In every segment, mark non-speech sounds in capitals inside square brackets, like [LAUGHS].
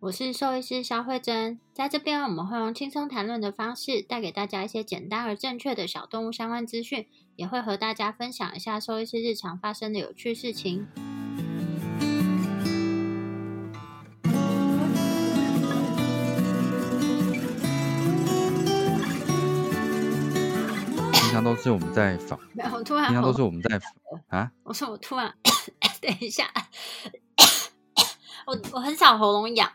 我是兽医师肖慧珍，在这边我们会用轻松谈论的方式，带给大家一些简单而正确的小动物相关资讯，也会和大家分享一下兽医师日常发生的有趣事情。平常都是我们在访，没有突然，平常都是我们在啊。我说我突然，[COUGHS] 等一下，我我很少喉咙痒。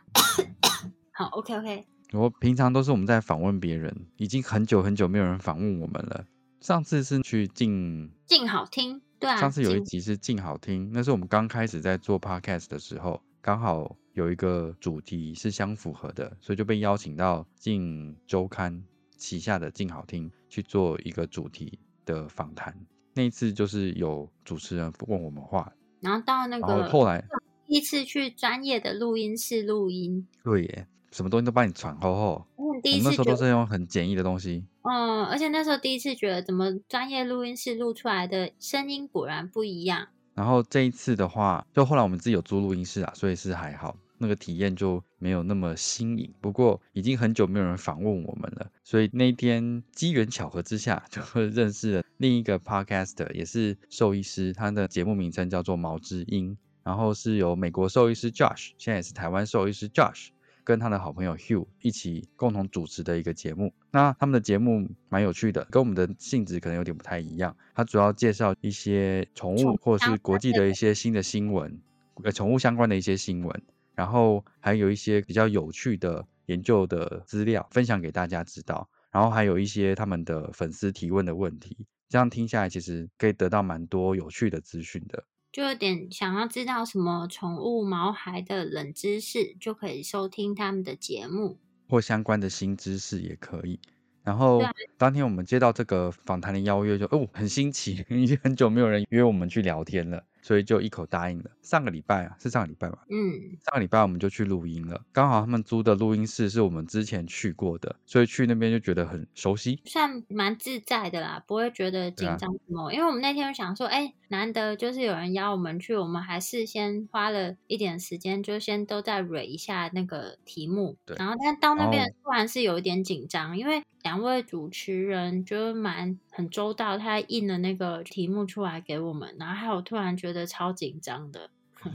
好，OK OK。我平常都是我们在访问别人，已经很久很久没有人访问我们了。上次是去静静好听，对啊。上次有一集是静好听，那是我们刚开始在做 Podcast 的时候，刚好有一个主题是相符合的，所以就被邀请到静周刊。旗下的静好听去做一个主题的访谈，那一次就是有主持人问我们话，然后到那个后来第一次去专业的录音室录音，对耶，什么东西都帮你传吼吼。我第一次那时候都是用很简易的东西，嗯，而且那时候第一次觉得怎么专业录音室录出来的声音果然不一样。然后这一次的话，就后来我们自己有租录音室啊，所以是还好。那个体验就没有那么新颖，不过已经很久没有人访问我们了，所以那一天机缘巧合之下，[LAUGHS] 就认识了另一个 podcaster，也是兽医师，他的节目名称叫做毛之音，然后是由美国兽医师 Josh，现在也是台湾兽医师 Josh，跟他的好朋友 Hugh 一起共同主持的一个节目。那他们的节目蛮有趣的，跟我们的性质可能有点不太一样，他主要介绍一些宠物或者是国际的一些新的新闻，呃，宠物相关的一些新闻。然后还有一些比较有趣的研究的资料分享给大家知道，然后还有一些他们的粉丝提问的问题，这样听下来其实可以得到蛮多有趣的资讯的。就有点想要知道什么宠物毛孩的冷知识，就可以收听他们的节目，或相关的新知识也可以。然后当天我们接到这个访谈的邀约，就哦很新奇，[LAUGHS] 已经很久没有人约我们去聊天了。所以就一口答应了。上个礼拜啊，是上个礼拜吧？嗯，上个礼拜我们就去录音了。刚好他们租的录音室是我们之前去过的，所以去那边就觉得很熟悉，算蛮自在的啦，不会觉得紧张什么。因为我们那天想说，哎，难得就是有人邀我们去，我们还是先花了一点时间，就先都在蕊一下那个题目。对。然后，但到那边突然是有一点紧张，因为两位主持人就蛮很周到，他印了那个题目出来给我们，然后还有突然觉得。超紧张的，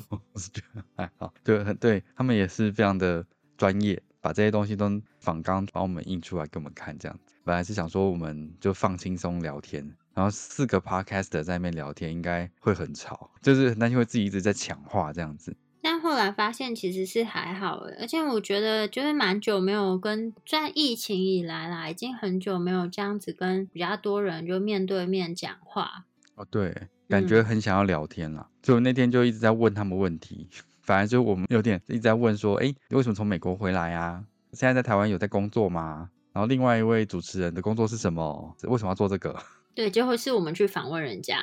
我 [LAUGHS] 是觉得还好，对，很对他们也是非常的专业，把这些东西都仿刚把我们印出来给我们看，这样子。本来是想说我们就放轻松聊天，然后四个 podcaster 在那边聊天应该会很吵，就是很担心会自己一直在抢话这样子。但后来发现其实是还好而且我觉得就是蛮久没有跟，在疫情以来啦，已经很久没有这样子跟比较多人就面对面讲话。哦，对。感觉很想要聊天啦，所以我那天就一直在问他们问题。反而就我们有点一直在问说，哎，你为什么从美国回来啊？现在在台湾有在工作吗？然后另外一位主持人的工作是什么？为什么要做这个？[LAUGHS] 对，就会是我们去访问人家。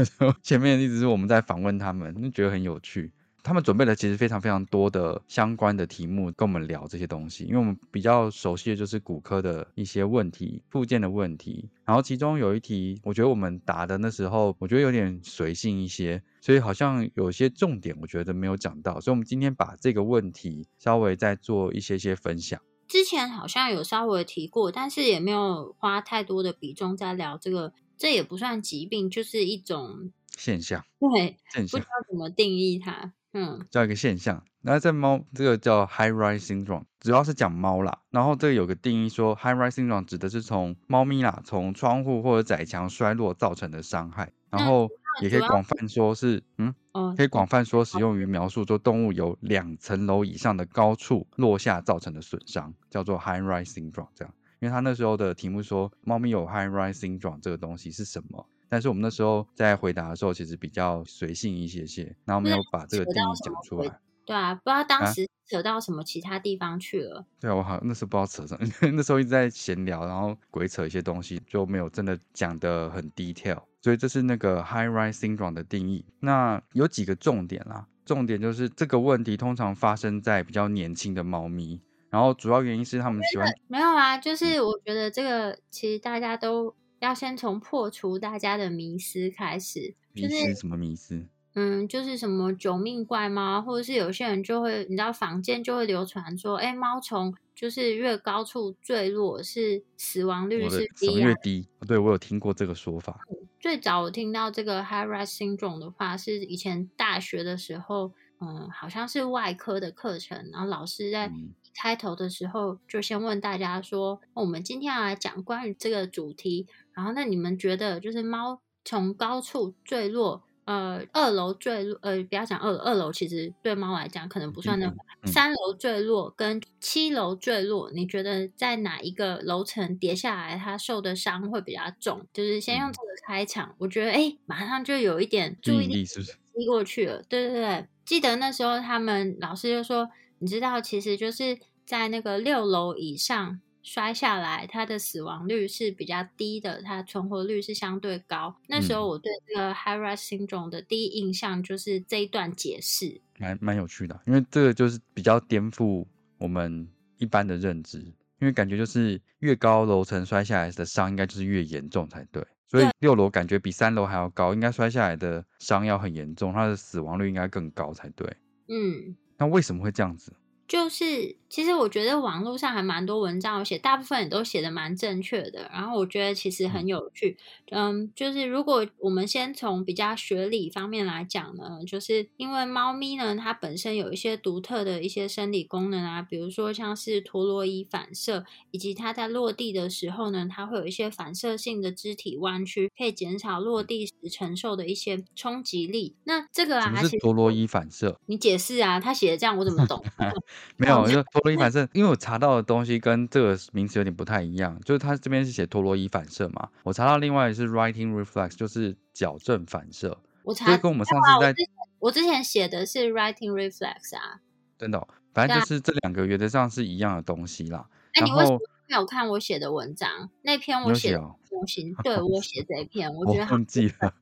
[LAUGHS] 前面一直是我们在访问他们，就觉得很有趣。他们准备了其实非常非常多的相关的题目跟我们聊这些东西，因为我们比较熟悉的就是骨科的一些问题、附件的问题。然后其中有一题，我觉得我们答的那时候，我觉得有点随性一些，所以好像有些重点我觉得没有讲到。所以，我们今天把这个问题稍微再做一些些分享。之前好像有稍微提过，但是也没有花太多的比重在聊这个。这也不算疾病，就是一种现象。对，现象不知道怎么定义它。嗯，叫一个现象，那在猫这个叫 high rise syndrome，主要是讲猫啦。然后这个有个定义说，high rise syndrome 指的是从猫咪啦，从窗户或者窄墙摔落造成的伤害。然后也可以广泛说是，嗯，可以广泛说使用于描述说动物由两层楼以上的高处落下造成的损伤，叫做 high rise syndrome。这样，因为他那时候的题目说猫咪有 high rise syndrome 这个东西是什么？但是我们那时候在回答的时候，其实比较随性一些些，然后没有把这个定义讲出来。对啊，不知道当时扯到什么其他地方去了。对啊，我好像那时候不知道扯什么，[LAUGHS] 那时候一直在闲聊，然后鬼扯一些东西，就没有真的讲的很 detail。所以这是那个 high rise syndrome 的定义。那有几个重点啦，重点就是这个问题通常发生在比较年轻的猫咪，然后主要原因是他们喜欢。没有啊，就是我觉得这个其实大家都要先从破除大家的迷思开始。迷思什么迷思？嗯，就是什么九命怪猫，或者是有些人就会，你知道坊间就会流传说，哎，猫从就是越高处坠落是死亡率是低，越低。对我有听过这个说法。最早我听到这个 high rise syndrome 的话，是以前大学的时候，嗯，好像是外科的课程，然后老师在开头的时候就先问大家说，我们今天要来讲关于这个主题，然后那你们觉得就是猫从高处坠落？呃，二楼坠落，呃，不要讲二二楼，其实对猫来讲可能不算那么。三楼坠落跟七楼坠落，你觉得在哪一个楼层跌下来，它受的伤会比较重？就是先用这个开场，我觉得哎，马上就有一点注意力是不是移过去了？对对对，记得那时候他们老师就说，你知道，其实就是在那个六楼以上。摔下来，它的死亡率是比较低的，它存活率是相对高。那时候我对这个 high rise syndrome 的第一印象就是这一段解释，蛮蛮有趣的，因为这个就是比较颠覆我们一般的认知，因为感觉就是越高楼层摔下来的伤应该就是越严重才对，所以六楼感觉比三楼还要高，应该摔下来的伤要很严重，它的死亡率应该更高才对。嗯，那为什么会这样子？就是，其实我觉得网络上还蛮多文章有写，大部分也都写的蛮正确的。然后我觉得其实很有趣，嗯，就是如果我们先从比较学理方面来讲呢，就是因为猫咪呢，它本身有一些独特的一些生理功能啊，比如说像是陀螺仪反射，以及它在落地的时候呢，它会有一些反射性的肢体弯曲，可以减少落地时承受的一些冲击力。那这个啊，是陀螺仪反射？你解释啊，他写的这样我怎么懂？[LAUGHS] 没有，就陀螺仪反射，因为我查到的东西跟这个名词有点不太一样，就是它这边是写陀螺仪反射嘛，我查到另外是 writing reflex，就是矫正反射。我查跟我们上次在，我之前写的是 writing reflex 啊，真的，反正就是这两个原则上是一样的东西啦。那你为什么没有看我写的文章？那篇我写模型，对我写这一篇，我 [LAUGHS] 觉得忘记了。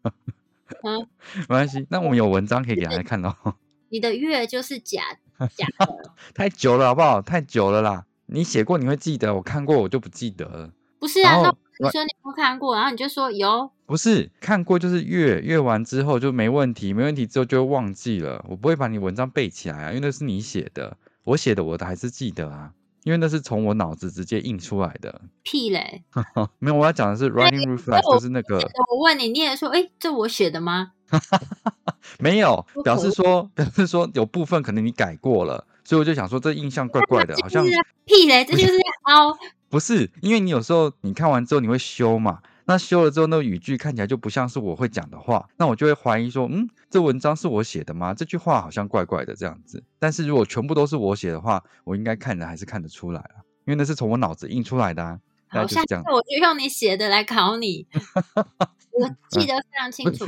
嗯，[LAUGHS] 没关系，那我们有文章可以给大家看哦。[LAUGHS] 你的月就是假。[LAUGHS] 假的，[LAUGHS] 太久了，好不好？太久了啦！你写过，你会记得；我看过，我就不记得了。不是啊，那你说你不看过，然后你就说有。不是看过，就是阅阅完之后就没问题，没问题之后就会忘记了。我不会把你文章背起来啊，因为那是你写的，我写的我的还是记得啊，因为那是从我脑子直接印出来的。屁嘞！[LAUGHS] 没有，我要讲的是 running reflex，就是那个。我问你，你也说，哎，这我写的吗？[LAUGHS] 没有，表示说，[LAUGHS] 表示说有部分可能你改过了，所以我就想说这印象怪怪的，好像屁嘞，这就是凹。[LAUGHS] 不是，因为你有时候你看完之后你会修嘛，那修了之后那个语句看起来就不像是我会讲的话，那我就会怀疑说，嗯，这文章是我写的吗？这句话好像怪怪的这样子。但是如果全部都是我写的话，我应该看人还是看得出来啊，因为那是从我脑子印出来的啊。好，下次我就用你写的来考你。[LAUGHS] 我 [LAUGHS] 记得非常清楚。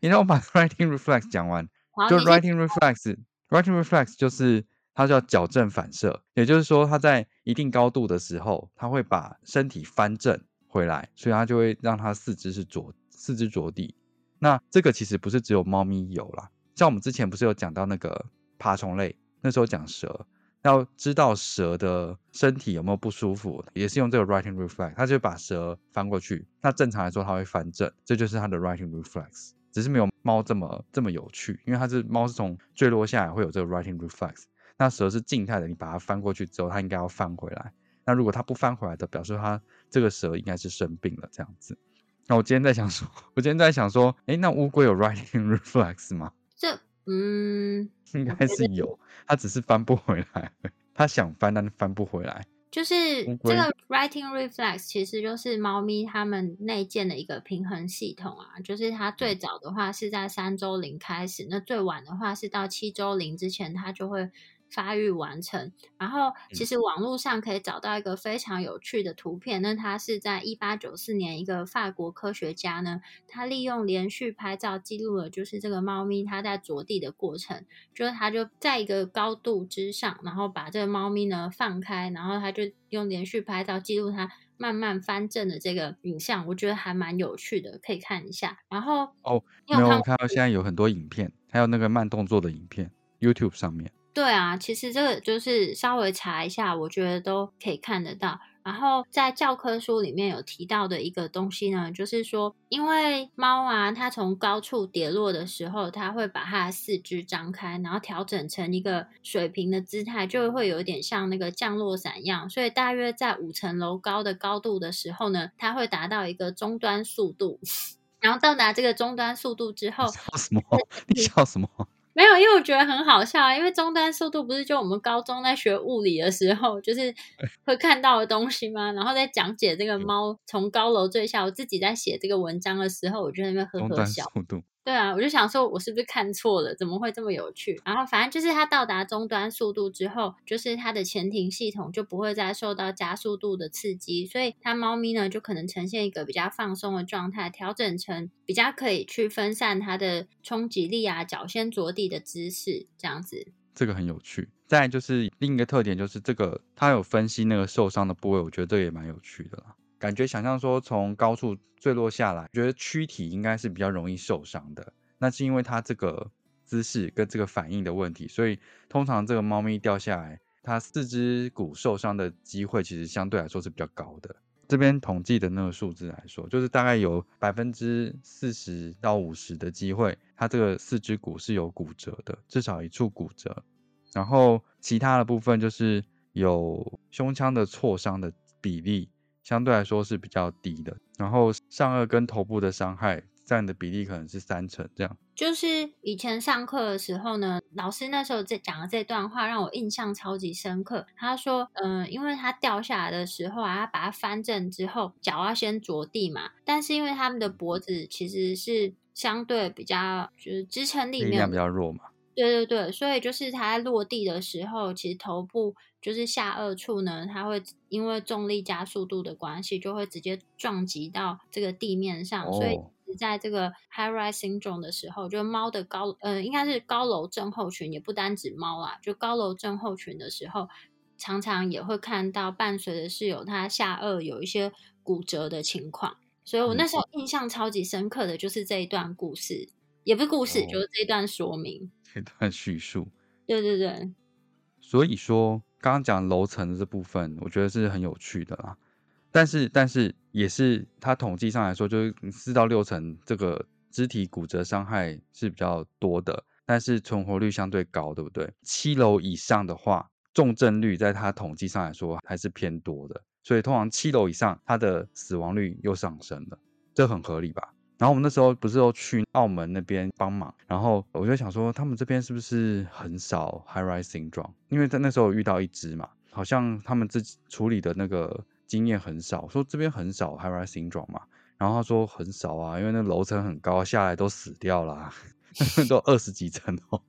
你让我把 [LAUGHS] writing reflex 讲完。就 writing reflex，writing reflex 就是它叫矫正反射，也就是说它在一定高度的时候，它会把身体翻正回来，所以它就会让它四肢是着四肢着地。那这个其实不是只有猫咪有啦，像我们之前不是有讲到那个爬虫类，那时候讲蛇。要知道蛇的身体有没有不舒服，也是用这个 writing reflex，它就把蛇翻过去。那正常来说，它会翻正，这就是它的 writing reflex。只是没有猫这么这么有趣，因为它是猫是从坠落下来会有这个 writing reflex。那蛇是静态的，你把它翻过去之后，它应该要翻回来。那如果它不翻回来的，表示它这个蛇应该是生病了这样子。那我今天在想说，我今天在想说，哎，那乌龟有 writing reflex 吗？这嗯，[LAUGHS] 应该是有，他只是翻不回来，他想翻但翻不回来。就是这个 writing reflex，其实就是猫咪它们内建的一个平衡系统啊。就是它最早的话是在三周龄开始，那最晚的话是到七周龄之前，它就会。发育完成，然后其实网络上可以找到一个非常有趣的图片。那它是在一八九四年，一个法国科学家呢，他利用连续拍照记录了，就是这个猫咪它在着地的过程。就是它就在一个高度之上，然后把这个猫咪呢放开，然后他就用连续拍照记录它慢慢翻正的这个影像。我觉得还蛮有趣的，可以看一下。然后哦，没有看到现在有很多影片，还有那个慢动作的影片，YouTube 上面。对啊，其实这个就是稍微查一下，我觉得都可以看得到。然后在教科书里面有提到的一个东西呢，就是说，因为猫啊，它从高处跌落的时候，它会把它的四肢张开，然后调整成一个水平的姿态，就会有点像那个降落伞一样。所以大约在五层楼高的高度的时候呢，它会达到一个终端速度。[LAUGHS] 然后到达这个终端速度之后，笑什么？你笑什么？[LAUGHS] 没有，因为我觉得很好笑啊。因为终端速度不是就我们高中在学物理的时候，就是 [LAUGHS] 会看到的东西吗？然后在讲解这个猫从高楼坠下，我自己在写这个文章的时候，我就在那边呵呵笑。对啊，我就想说，我是不是看错了？怎么会这么有趣？然后反正就是它到达终端速度之后，就是它的前庭系统就不会再受到加速度的刺激，所以它猫咪呢就可能呈现一个比较放松的状态，调整成比较可以去分散它的冲击力啊，脚先着地的姿势这样子。这个很有趣。再就是另一个特点就是这个，它有分析那个受伤的部位，我觉得这也蛮有趣的啦。感觉想象说从高处坠落下来，觉得躯体应该是比较容易受伤的。那是因为它这个姿势跟这个反应的问题，所以通常这个猫咪掉下来，它四肢骨受伤的机会其实相对来说是比较高的。这边统计的那个数字来说，就是大概有百分之四十到五十的机会，它这个四肢骨是有骨折的，至少一处骨折。然后其他的部分就是有胸腔的挫伤的比例。相对来说是比较低的，然后上颚跟头部的伤害占的比例可能是三成这样。就是以前上课的时候呢，老师那时候在讲的这段话让我印象超级深刻。他说，嗯，因为他掉下来的时候啊，他把它翻正之后，脚要先着地嘛，但是因为他们的脖子其实是相对比较就是支撑力量比较弱嘛。对对对，所以就是它落地的时候，其实头部就是下颚处呢，它会因为重力加速度的关系，就会直接撞击到这个地面上。所以在这个 high rise syndrome 的时候，就猫的高，呃，应该是高楼症候群，也不单指猫啊，就高楼症候群的时候，常常也会看到伴随的是有它下颚有一些骨折的情况。所以我那时候印象超级深刻的就是这一段故事，也不是故事，就是这一段说明。这段叙述，[LAUGHS] 对对对，所以说刚刚讲楼层的这部分，我觉得是很有趣的啦。但是，但是也是它统计上来说，就是四到六层这个肢体骨折伤害是比较多的，但是存活率相对高，对不对？七楼以上的话，重症率在它统计上来说还是偏多的，所以通常七楼以上，它的死亡率又上升了，这很合理吧？然后我们那时候不是都去澳门那边帮忙，然后我就想说，他们这边是不是很少 high rise syndrome？因为在那时候遇到一只嘛，好像他们自己处理的那个经验很少，说这边很少 high rise syndrome 嘛。然后他说很少啊，因为那楼层很高，下来都死掉了，[LAUGHS] 都二十几层哦，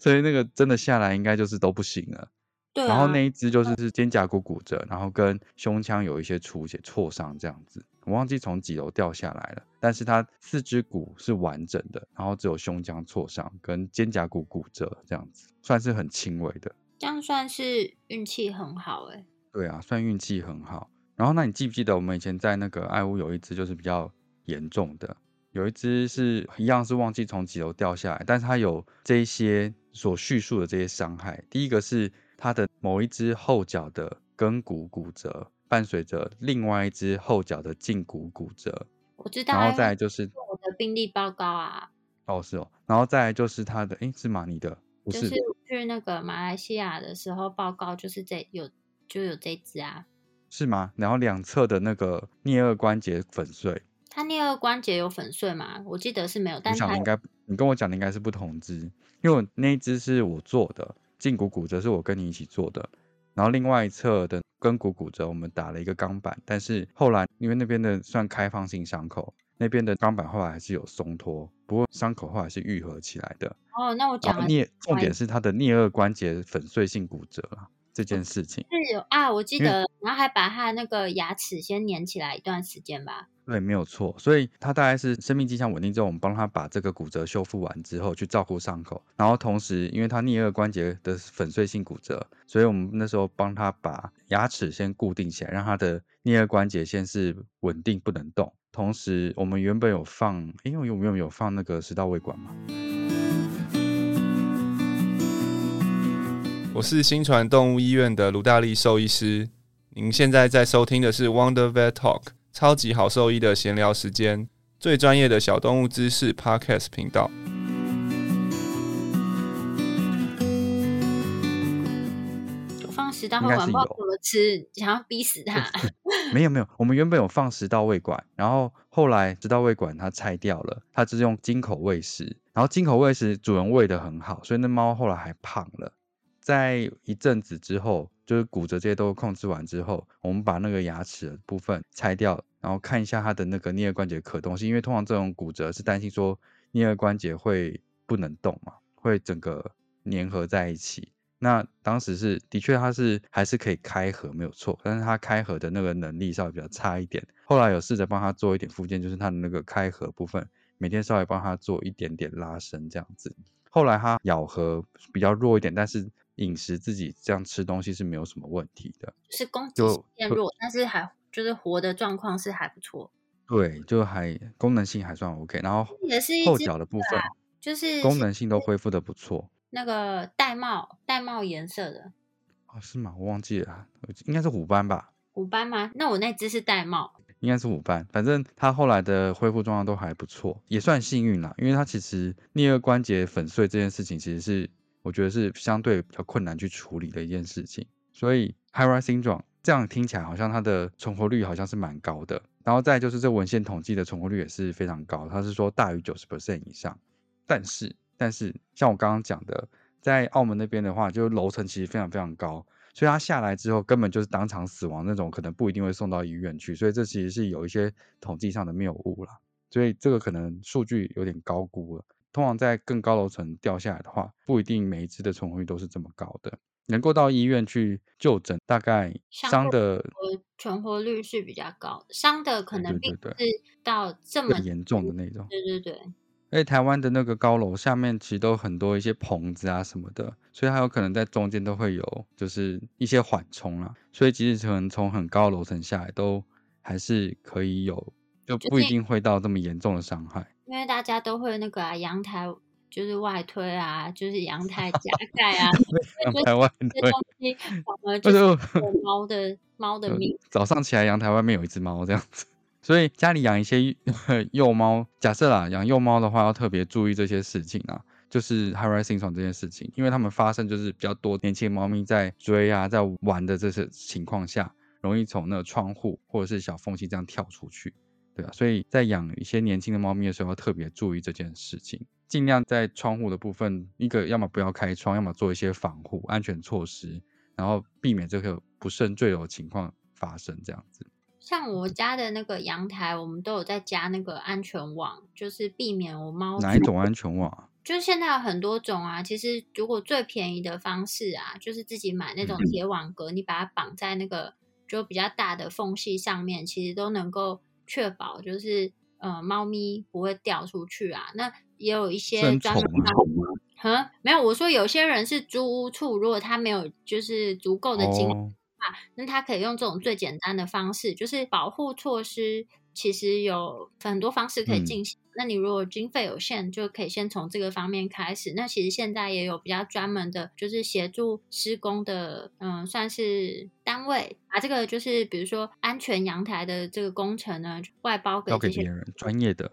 所以那个真的下来应该就是都不行了。对。然后那一只就是是肩胛骨骨折，然后跟胸腔有一些出血、挫伤这样子。我忘记从几楼掉下来了，但是它四肢骨是完整的，然后只有胸腔挫伤跟肩胛骨骨折这样子，算是很轻微的。这样算是运气很好哎。对啊，算运气很好。然后那你记不记得我们以前在那个爱屋有一只就是比较严重的，有一只是一样是忘记从几楼掉下来，但是它有这一些所叙述的这些伤害。第一个是它的某一只后脚的跟骨骨折。伴随着另外一只后脚的胫骨骨折，我知道。然后再来就是我的病例报告啊。哦，是哦。然后再来就是他的，哎，是吗？你的，不是？就是去那个马来西亚的时候报告，就是这有就有这只啊。是吗？然后两侧的那个颞颌关节粉碎。他颞颌关节有粉碎吗？我记得是没有，但我想应该你跟我讲的应该是不同只，因为我那一只是我做的，胫骨骨折是我跟你一起做的，然后另外一侧的跟骨骨折我们打了一个钢板，但是后来因为那边的算开放性伤口，那边的钢板后来还是有松脱，不过伤口后来是愈合起来的。哦，那我讲了颞重点是他的颞颌关节粉碎性骨折了这件事情。是有啊，我记得，然后还把他那个牙齿先粘起来一段时间吧。对，没有错。所以他大概是生命迹象稳定之后，我们帮他把这个骨折修复完之后，去照顾伤口。然后同时，因为他颞颌关节的粉碎性骨折，所以我们那时候帮他把牙齿先固定起来，让他的颞颌关节先是稳定不能动。同时，我们原本有放，因为有没有有放那个食道胃管嘛？我是新传动物医院的卢大力兽医师，您现在在收听的是 Wonder Vet Talk。超级好兽医的闲聊时间，最专业的小动物知识 Podcast 频道。放食道胃管，不知道怎么吃，想要逼死它。[LAUGHS] 没有没有，我们原本有放食道胃管，然后后来食道胃管它拆掉了，它是用金口喂食，然后金口喂食主人喂的很好，所以那猫后来还胖了。在一阵子之后。就是骨折这些都控制完之后，我们把那个牙齿的部分拆掉，然后看一下它的那个颞颌关节可动性，因为通常这种骨折是担心说颞颌关节会不能动嘛，会整个粘合在一起。那当时是的确它是还是可以开合没有错，但是它开合的那个能力稍微比较差一点。后来有试着帮他做一点附件，就是它的那个开合部分，每天稍微帮他做一点点拉伸这样子。后来它咬合比较弱一点，但是。饮食自己这样吃东西是没有什么问题的，是攻击性变弱，但是还就是活的状况是还不错。对，就还功能性还算 OK，然后也是后脚的部分，就是功能性都恢复的不错。那个玳瑁，玳瑁颜色的哦，是吗？我忘记了，应该是虎斑吧？虎斑吗？那我那只是玳瑁，应该是虎斑。反正它后来的恢复状况都还不错，也算幸运啦，因为它其实颞颌关节粉碎这件事情其实是。我觉得是相对比较困难去处理的一件事情，所以 High Rise Syndrome 这样听起来好像它的存活率好像是蛮高的，然后再就是这文献统计的存活率也是非常高，它是说大于九十 percent 以上。但是，但是像我刚刚讲的，在澳门那边的话，就楼层其实非常非常高，所以它下来之后根本就是当场死亡那种，可能不一定会送到医院去，所以这其实是有一些统计上的谬误了，所以这个可能数据有点高估了。通常在更高楼层掉下来的话，不一定每一只的存活率都是这么高的。能够到医院去就诊，大概伤的存活率是比较高，伤的可能并不是到这么严重的那种。对对对。而且台湾的那个高楼下面其实都很多一些棚子啊什么的，所以它有可能在中间都会有就是一些缓冲啊，所以即使可能从很高楼层下来，都还是可以有，就不一定会到这么严重的伤害。因为大家都会那个啊，阳台就是外推啊，就是阳 [LAUGHS] 台加盖啊，阳台外推东西，反而就是猫的 [LAUGHS] 猫的命。早上起来，阳台外面有一只猫这样子，所以家里养一些幼 [LAUGHS] 猫，假设啦，养幼猫的话，要特别注意这些事情啊，就是 high rising 床这件事情，因为它们发生就是比较多年轻猫咪在追啊，在玩的这些情况下，容易从那个窗户或者是小缝隙这样跳出去。对啊，所以在养一些年轻的猫咪的时候，要特别注意这件事情，尽量在窗户的部分，一个要么不要开窗，要么做一些防护安全措施，然后避免这个不慎坠楼情况发生。这样子，像我家的那个阳台，我们都有在加那个安全网，就是避免我猫哪一种安全网？就是现在有很多种啊。其实如果最便宜的方式啊，就是自己买那种铁网格，你把它绑在那个就比较大的缝隙上面，其实都能够。确保就是呃，猫咪不会掉出去啊。那也有一些专门嗯，没有。我说有些人是租屋处，如果他没有就是足够的金啊，那他可以用这种最简单的方式，就是保护措施。其实有很多方式可以进行。那你如果经费有限，就可以先从这个方面开始。那其实现在也有比较专门的，就是协助施工的，嗯，算是单位，把这个就是比如说安全阳台的这个工程呢，外包给给别人专业的，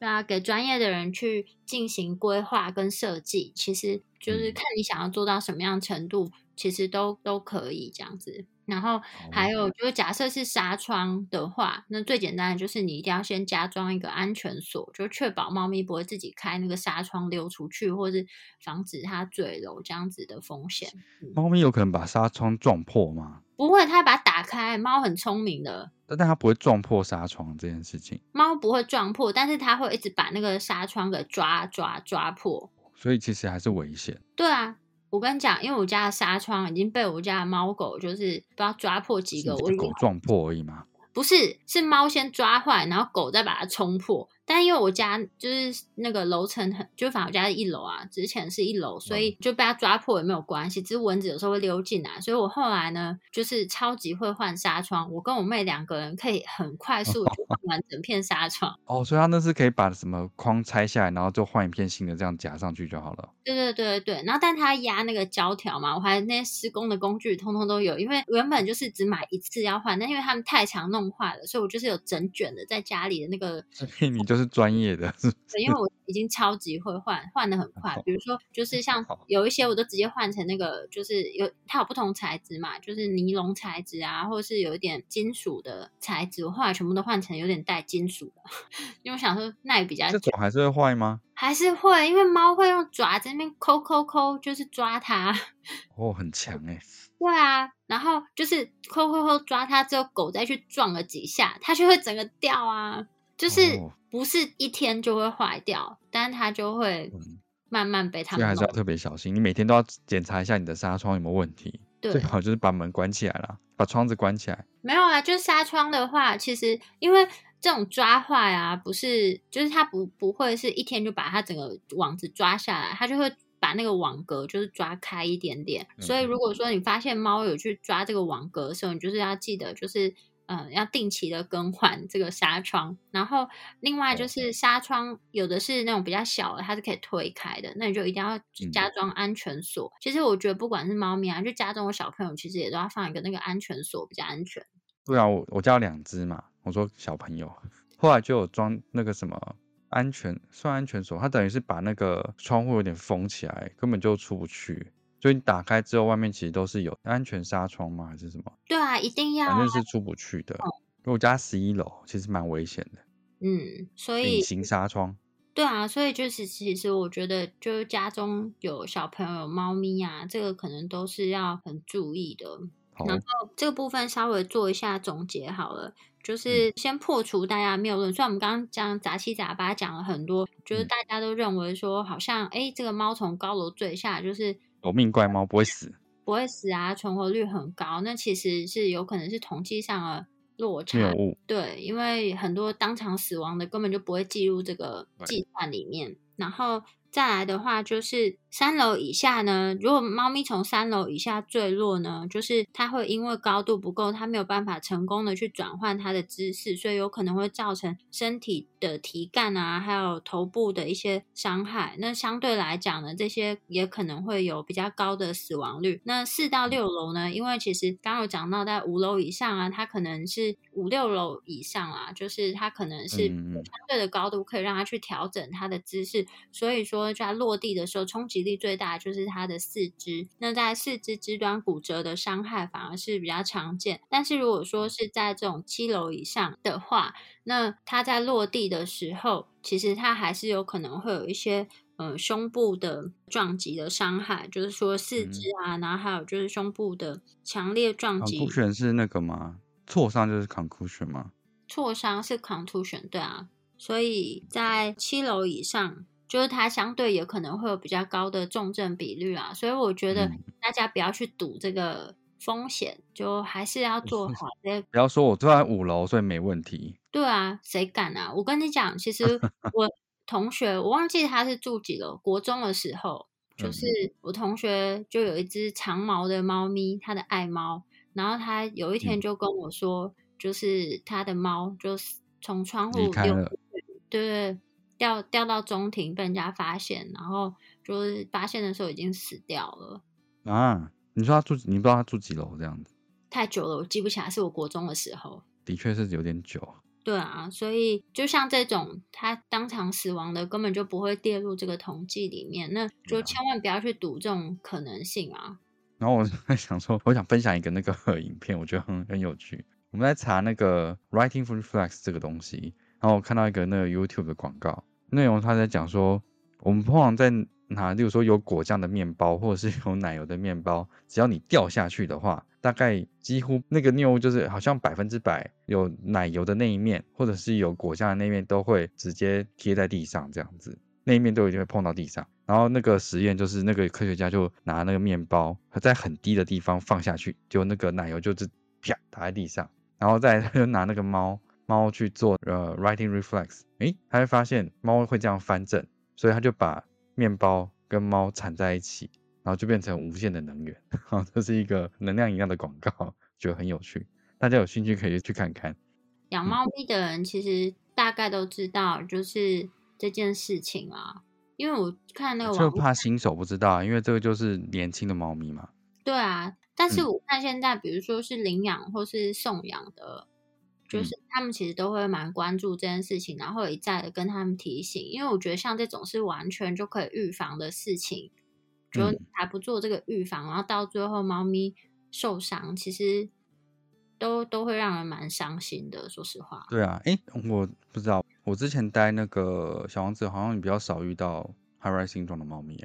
对啊，给专业的人去进行规划跟设计。其实就是看你想要做到什么样程度，其实都都可以这样子。然后还有就是，假设是纱窗的话，那最简单的就是你一定要先加装一个安全锁，就确保猫咪不会自己开那个纱窗溜出去，或是防止它坠楼这样子的风险。猫咪有可能把纱窗撞破吗？不会，它把它打开，猫很聪明的，但但它不会撞破纱窗这件事情，猫不会撞破，但是它会一直把那个纱窗给抓抓抓破。所以其实还是危险。对啊，我跟你讲，因为我家的纱窗已经被我家的猫狗就是不知道抓破几个，我狗撞破而已嘛。不是，是猫先抓坏，然后狗再把它冲破。但因为我家就是那个楼层很，就反正我家是一楼啊，之前是一楼，所以就被它抓破也没有关系。只是蚊子有时候会溜进来，所以我后来呢，就是超级会换纱窗。我跟我妹两个人可以很快速就换完整片纱窗。[LAUGHS] 哦，所以它那是可以把什么框拆下来，然后就换一片新的，这样夹上去就好了。对对对对，然后但它压那个胶条嘛，我还那些施工的工具通通都有，因为原本就是只买一次要换，但因为他们太常弄坏了，所以我就是有整卷的在家里的那个所以你就是专业的，因为我已经超级会换，换的很快。比如说，就是像有一些我都直接换成那个，就是有它有不同材质嘛，就是尼龙材质啊，或者是有一点金属的材质，我后来全部都换成有点带金属的，[LAUGHS] 因为我想说那也比较这种还是会坏吗？还是会，因为猫会用爪子那边抠抠抠，就是抓它。[LAUGHS] 哦，很强哎、对啊，然后就是抠抠抠抓它之后，狗再去撞了几下，它就会整个掉啊。就是哦不是一天就会坏掉，但是它就会嗯慢慢被它们弄。所以还是要特别小心。你每天都要检查一下你的纱窗有没有问题，最，好就是把门关起来了，把窗子关起来。没有啊，就是纱窗的话，其实因为这种抓坏啊，不是就是它不不会是一天就把它整个网子抓下来，它就会把那个网格就是抓开一点点。所以如果说你发现猫有去抓这个网格的时候，你就是要记得就是。嗯，要定期的更换这个纱窗，然后另外就是纱窗有的是那种比较小的，它是可以推开的，那你就一定要加装安全锁。其实我觉得不管是猫咪啊，就家中的小朋友，其实也都要放一个那个安全锁，比较安全。对啊，我我家有两只嘛，我说小朋友，后来就有装那个什么安全算安全锁，它等于是把那个窗户有点封起来，根本就出不去。所以你打开之后，外面其实都是有安全纱窗吗？还是什么？对啊，一定要、啊反正。是出不去的。因为我家十一楼，其实蛮危险的，嗯，所以隐形纱窗。对啊，所以就是其实我觉得，就是家中有小朋友、有猫咪啊，这个可能都是要很注意的。然后这个部分稍微做一下总结好了，嗯就是先破除大家谬论。虽然我们刚刚讲杂七杂八讲了很多，就是嗯大家都认为说，好像哎，这个猫从高楼坠下，就是有命怪猫不会死，不会死啊，存活率很高。那其实是有可能是统计上的落差。对，因为很多当场死亡的根本就不会计入这个计算里面。然后再来的话，就是三楼以下呢，如果猫咪从三楼以下坠落呢，就是它会因为高度不够，它没有办法成功的去转换它的姿势，所以有可能会造成身体的体干啊，还有头部的一些伤害。那相对来讲呢，这些也可能会有比较高的死亡率。那四到六楼呢，因为其实刚刚有讲到，在五楼以上啊，它可能是五六楼以上啊，就是它可能是相对的高度可以让它去调整它的姿势，所以说在落地的时候冲击力最大就是它的四肢。那在四肢肢端骨折的伤害反而是比较常见，但是如果说是在这种七楼以上的话，那它在落地的时候，其实它还是有可能会有一些。呃，胸部的撞击的伤害，就是说四肢啊，然后还有就是胸部的强烈撞击，concussion 是那个吗？挫伤就是 concussion 吗？挫伤是 concussion，对啊，所以在七楼以上，就是它相对也可能会有比较高的重症比率啊，所以我觉得嗯大家不要去赌这个风险，就还是要做好这些。不要说我住在五楼，所以没问题。对啊，谁敢啊？我跟你讲，其实 [LAUGHS] 我同学，我忘记他是住几楼，国中的时候，就是我同学就有一只长毛的猫咪，它的爱猫，然后他有一天嗯就跟我说，就是他的猫就是从窗户溜了对，掉掉到中庭被人家发现，然后就是发现的时候已经死掉了。啊，你说他住，你不知道他住几楼这样子，太久了，我记不起来，是我国中的时候。的确是有点久。对啊，所以就像这种他当场死亡的，根本就不会列入这个统计里面，那就千万不要去赌这种可能性啊。然后我就 [LAUGHS] 在想说，我想分享一个那个 [LAUGHS] 影片，我觉得很很有趣。我们在查那个 writing reflex 这个东西，然后我看到一个那个 YouTube 的广告，内容他在讲说，我们通常在拿，例如说有果酱的面包，或者是有奶油的面包，只要你掉下去的话，大概几乎那个谬误就是好像百分之百有奶油的那一面，或者是有果酱的那一面都会直接贴在地上，这样子，那一面都一定会碰到地上。然后那个实验就是那个科学家就拿那个面包在很低的地方放下去，就那个奶油就是啪打在地上，然后再就拿那个猫猫去做呃 writing reflex，诶，他会发现猫会这样翻正，所以他就把面包跟猫缠在一起，然后就变成无限的能源。[LAUGHS] 好，这是一个能量一样的广告，觉得很有趣，大家有兴趣可以去看看。养猫咪的人其实大概都知道，就是这件事情啊。因为我看那个，就怕新手不知道，因为这个就是年轻的猫咪嘛。对啊，但是我看现在，比如说是领养或是送养的，就是他们其实都会蛮关注这件事情，然后一再的跟他们提醒。因为我觉得像这种是完全就可以预防的事情，就还不做这个预防，然后到最后猫咪受伤，其实都都会让人蛮伤心的。说实话。对啊，哎，我不知道。我之前待那个小王子，好像比较少遇到 high rising 状的猫咪，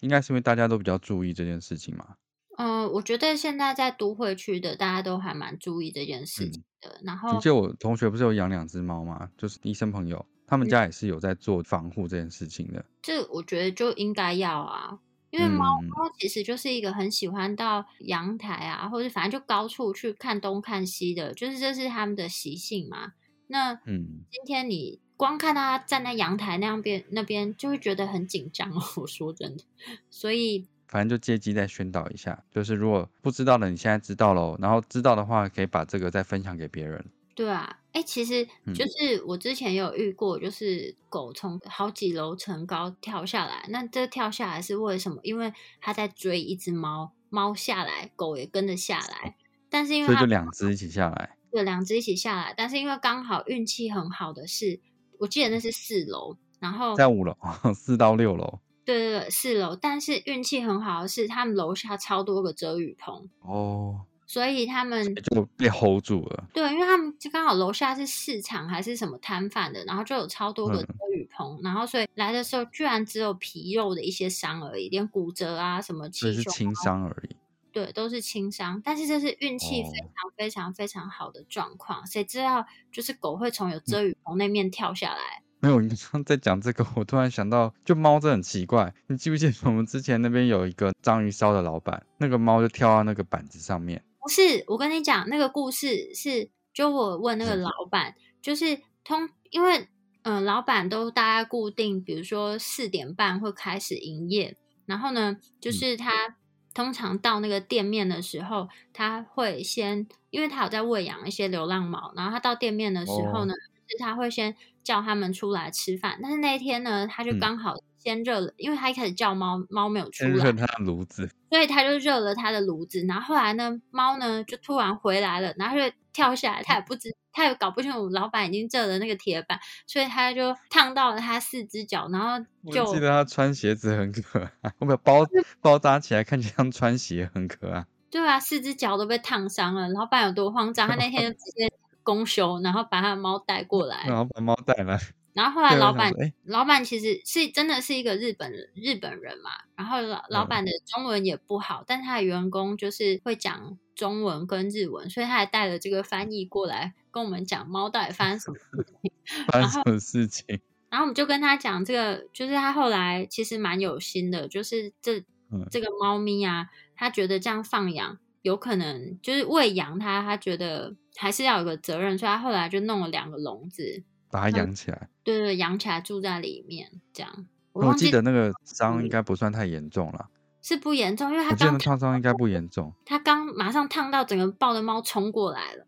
应该是因为大家都比较注意这件事情嘛。嗯，我觉得现在在都会区的大家都还蛮注意这件事情的。然后，就我同学不是有养两只猫吗？就是医生朋友，他们家也是有在做防护这件事情的。这我觉得就应该要啊，因为猫猫其实就是一个很喜欢到阳台啊，或者反正就高处去看东看西的，就是这是他们的习性嘛。那嗯，今天你光看他站在阳台那样边那边，就会觉得很紧张哦。[LAUGHS] 我说真的，所以反正就借机再宣导一下，就是如果不知道的，你现在知道喽。然后知道的话，可以把这个再分享给别人。对啊，哎，其实就是我之前有遇过，就是狗从好几楼层高跳下来。那这跳下来是为什么？因为它在追一只猫，猫下来，狗也跟着下来。但是因为所以就两只一起下来。对，两只一起下来，但是因为刚好运气很好的是，我记得那是四楼，然后在五楼，[LAUGHS] 四到六楼。对对对，四楼。但是运气很好的是，他们楼下超多个遮雨棚哦，所以他们就被 hold 住了。对，因为他们就刚好楼下是市场还是什么摊贩的，然后就有超多个遮雨棚，然后所以来的时候居然只有皮肉的一些伤而已，连骨折啊什么，只是轻伤而已。对，都是轻伤，但是这是运气非常非常非常好的状况。谁知道，就是狗会从有遮雨棚那面跳下来？没有，你刚在讲这个，我突然想到，就猫真的很奇怪。你记不记得我们之前那边有一个章鱼烧的老板，那个猫就跳到那个板子上面？不是，我跟你讲，那个故事是，就我问那个老板，就是通，因为嗯，老板都大概固定，比如说四点半会开始营业，然后呢，就是他。通常到那个店面的时候，他会先，因为他有在喂养一些流浪猫，然后他到店面的时候呢，是他会先叫他们出来吃饭。但是那一天呢，他就刚好先热了，因为他一开始叫猫，猫没有出来，热他的炉子，所以他就热了他的炉子。然后后来呢，猫呢就突然回来了，然后就跳下来，他也不知。他也搞不清楚，老板已经热了那个铁板，所以他就烫到了他四只脚，然后就记得他穿鞋子很可爱，[LAUGHS] 我把包包扎起来，看起来像穿鞋，很可爱。对啊，四只脚都被烫伤了，老板有多慌张？他那天就直接公休，然后把他的猫带过来，然后把猫带来。然后后 [LAUGHS] 来老板，老板其实是真的是一个日本日本人嘛，然后老老板的中文也不好，但他的员工就是会讲中文跟日文，所以他还带了这个翻译过来跟我们讲猫到底发生什么事情，[LAUGHS] 发生什么事情。然后我们就跟他讲这个，就是他后来其实蛮有心的，就是这这个猫咪啊，他觉得这样放养有可能就是喂养它，他觉得还是要有个责任，所以他后来就弄了两个笼子。把它养起来，对对，养起来住在里面，这样。我记得那个伤应该不算太严重了，是不严重，因为它刚烫伤应该不严 [LAUGHS] 重。它刚马上烫到，整个抱着猫冲过来了，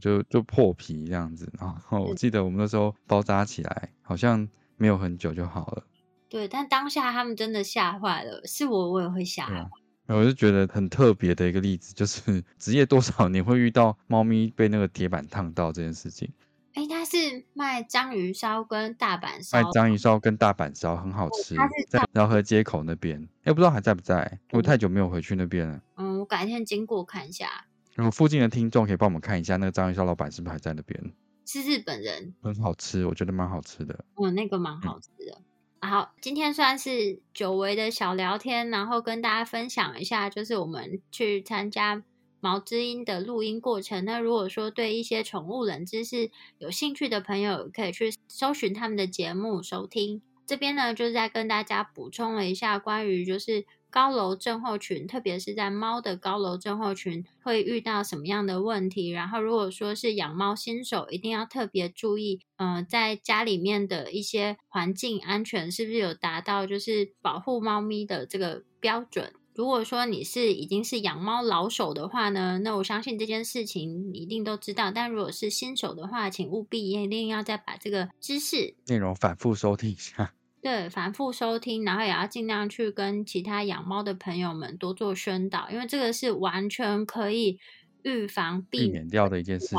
就就破皮这样子。然后我记得我们那时候包扎起来，好像没有很久就好了。对，但当下他们真的吓坏了，是我我也会吓坏。我就觉得很特别的一个例子，就是 [LAUGHS] 职业多少年会遇到猫咪被那个铁板烫到这件事情。哎，他。它是卖章鱼烧跟大阪烧，卖章鱼烧跟大阪烧很好吃，在饶河街口那边，哎，不知道还在不在？我太久没有回去那边了。嗯，我改天经过看一下。然后附近的听众可以帮我们看一下，那个章鱼烧老板是不是还在那边？是日本人，很好吃，我觉得蛮好吃的。嗯，那个蛮好吃的。好，今天算是久违的小聊天，然后跟大家分享一下，就是我们去参加毛知音的录音过程。那如果说对一些宠物冷知识有兴趣的朋友，可以去搜寻他们的节目收听。这边呢，就是在跟大家补充了一下关于就是。高楼症候群，特别是在猫的高楼症候群会遇到什么样的问题？然后，如果说是养猫新手，一定要特别注意，嗯，在家里面的一些环境安全是不是有达到就是保护猫咪的这个标准？如果说你是已经是养猫老手的话呢，那我相信这件事情你一定都知道。但如果是新手的话，请务必一定要再把这个知识内容反复收听一下。对，反复收听，然后也要尽量去跟其他养猫的朋友们多做宣导，因为这个是完全可以预防、避免掉的一件事情。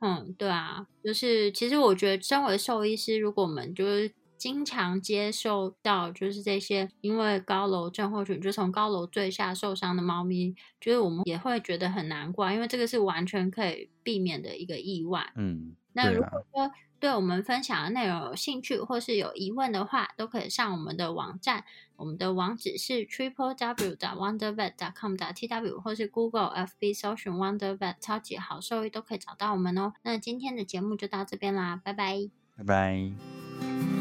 嗯，对啊，就是其实我觉得，身为兽医师，如果我们就是经常接受到就是这些因为高楼症或者就从高楼坠下受伤的猫咪，就是我们也会觉得很难过，因为这个是完全可以避免的一个意外。嗯，那如果说。对我们分享的内容有兴趣或是有疑问的话，都可以上我们的网站，我们的网址是 triple w. wonder vet. com. t w 或是 Google F B 搜寻 wondervet 超级好兽医都可以找到我们哦。那今天的节目就到这边啦，拜拜，拜拜。